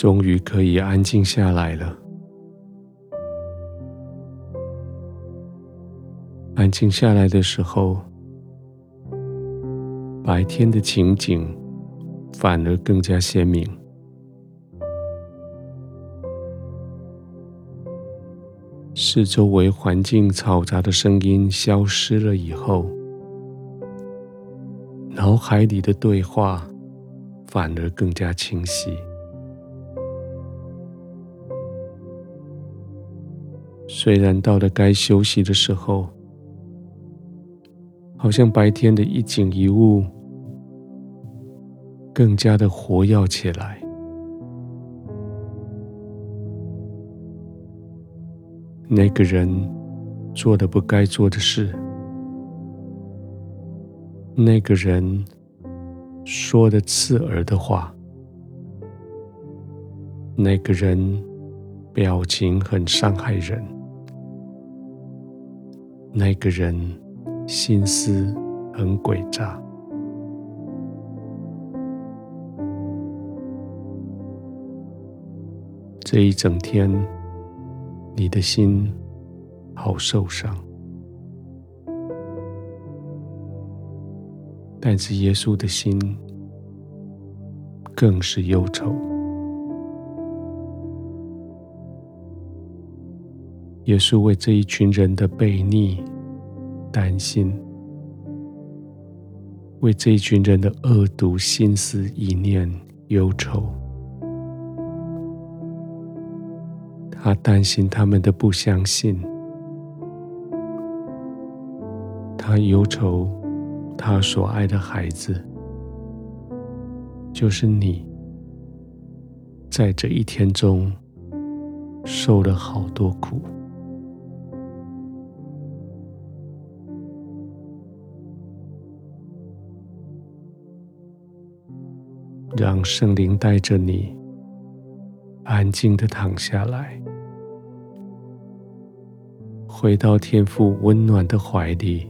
终于可以安静下来了。安静下来的时候，白天的情景反而更加鲜明。四周围环境嘈杂的声音消失了以后，脑海里的对话反而更加清晰。虽然到了该休息的时候，好像白天的一景一物更加的活跃起来。那个人做的不该做的事，那个人说的刺耳的话，那个人表情很伤害人，那个人心思很诡诈。这一整天。你的心好受伤，但是耶稣的心更是忧愁。也是为这一群人的悖逆担心，为这一群人的恶毒心思意念忧愁。他担心他们的不相信，他忧愁他所爱的孩子，就是你，在这一天中受了好多苦，让圣灵带着你安静的躺下来。回到天父温暖的怀里，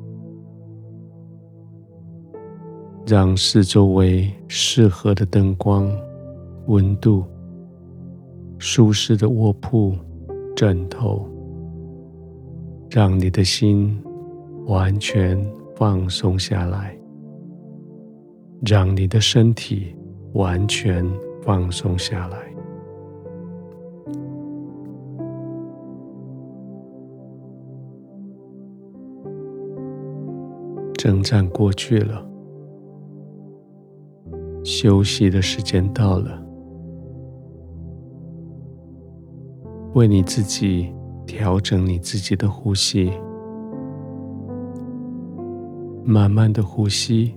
让四周围适合的灯光、温度、舒适的卧铺、枕头，让你的心完全放松下来，让你的身体完全放松下来。征战过去了，休息的时间到了。为你自己调整你自己的呼吸，慢慢的呼吸，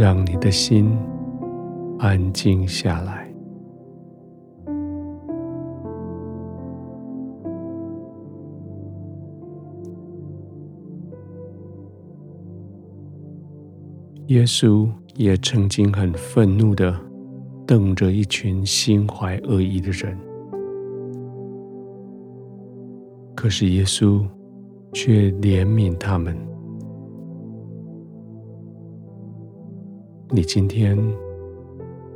让你的心安静下来。耶稣也曾经很愤怒地瞪着一群心怀恶意的人，可是耶稣却怜悯他们。你今天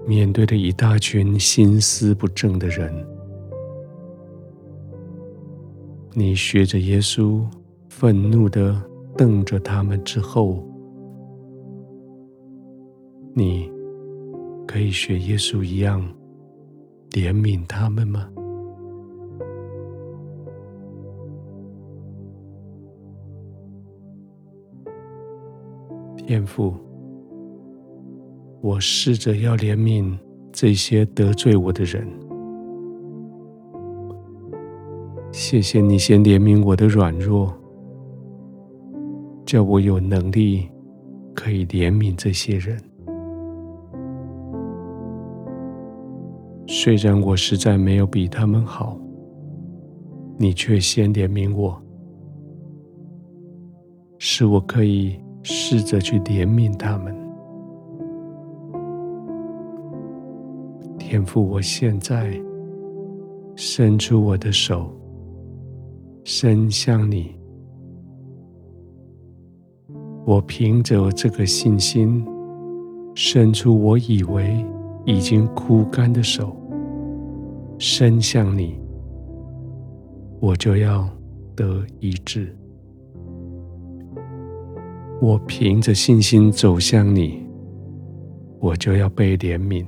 面对的一大群心思不正的人，你学着耶稣愤怒的瞪着他们之后，你可以学耶稣一样怜悯他们吗？天父，我试着要怜悯这些得罪我的人。谢谢你先怜悯我的软弱，叫我有能力可以怜悯这些人。虽然我实在没有比他们好，你却先怜悯我，使我可以试着去怜悯他们。天父，我现在伸出我的手，伸向你，我凭着这个信心，伸出我以为已经枯干的手伸向你，我就要得医治。我凭着信心走向你，我就要被怜悯。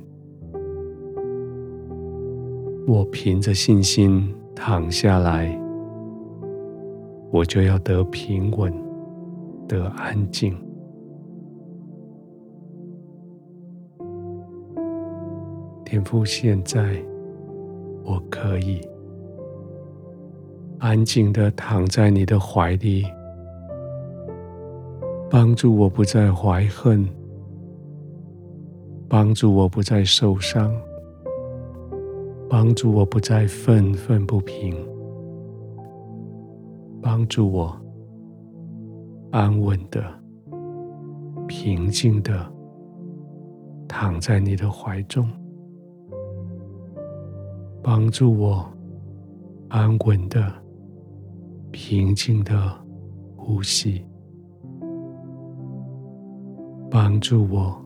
我凭着信心躺下来，我就要得平稳，得安静。天父，现在我可以安静地躺在你的怀里。帮助我不再怀恨，帮助我不再受伤，帮助我不再愤愤不平，帮助我安稳的、平静的躺在你的怀中，帮助我安稳的、平静的呼吸。帮助我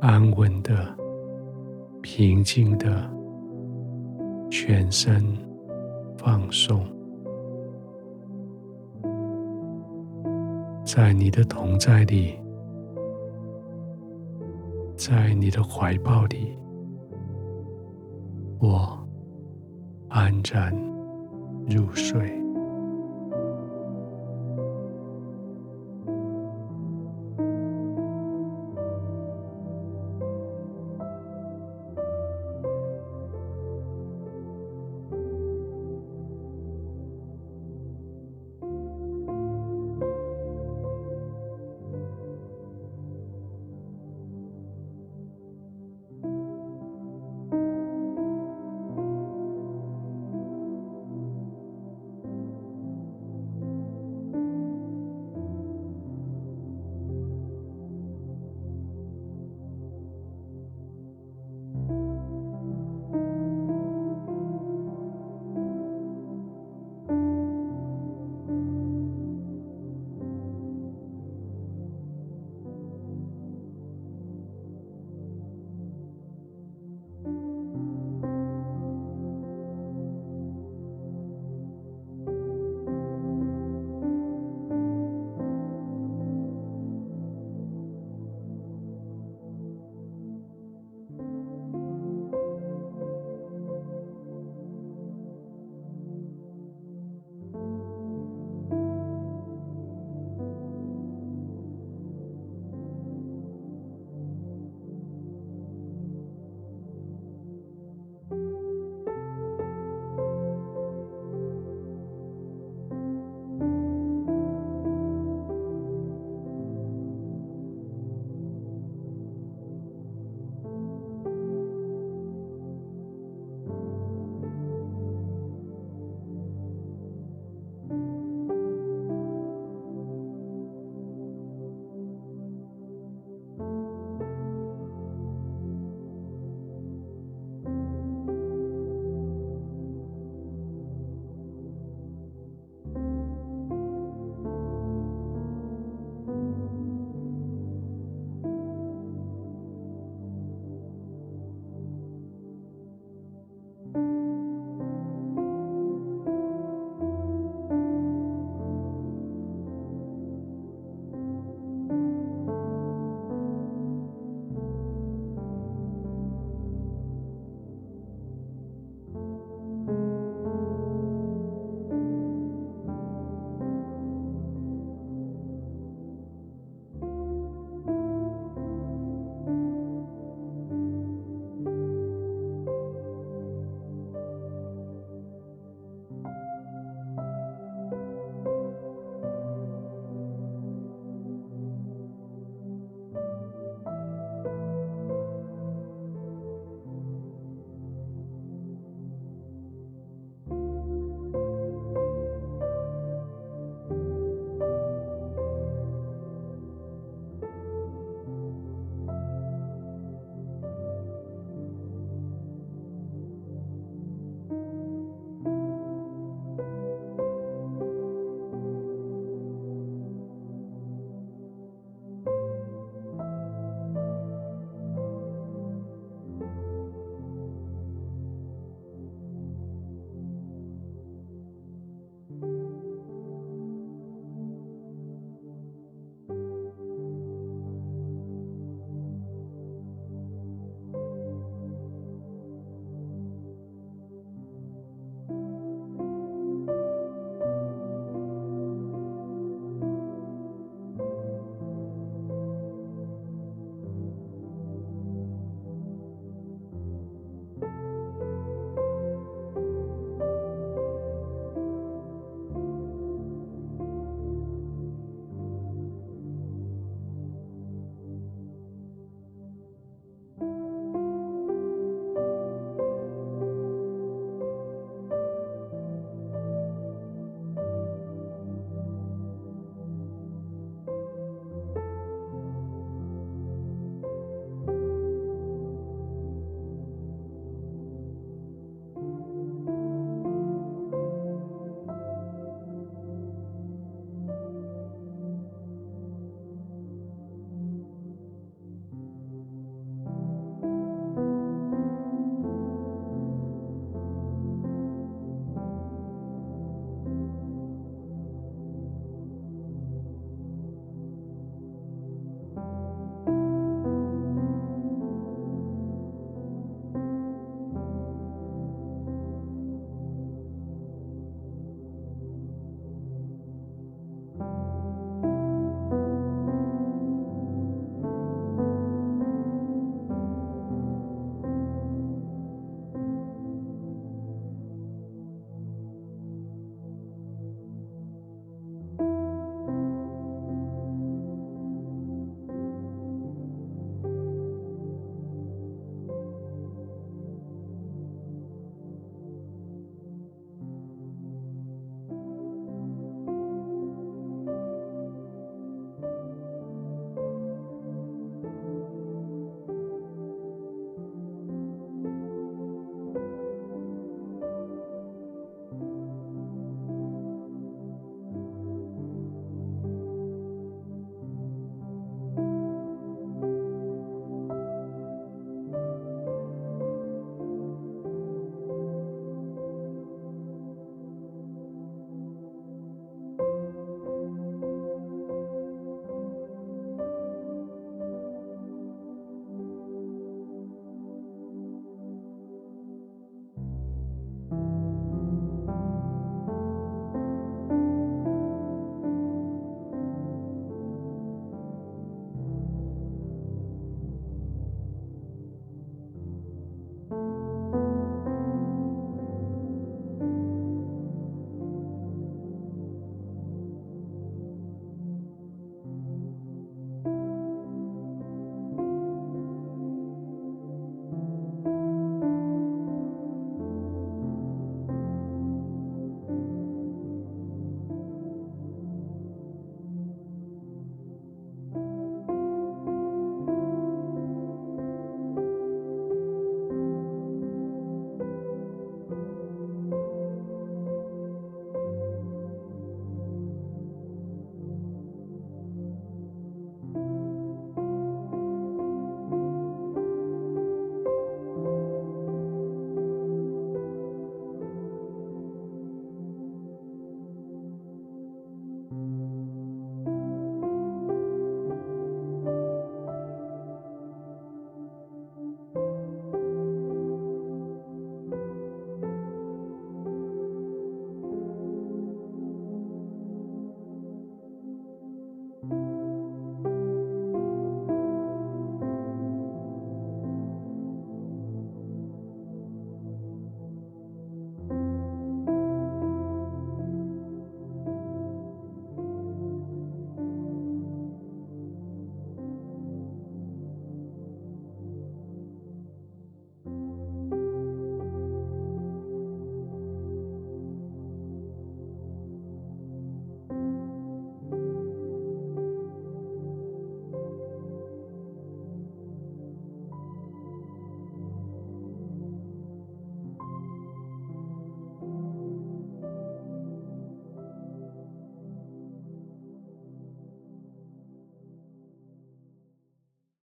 安稳的、平静的全身放松，在你的同在里，在你的怀抱里，我安然入睡。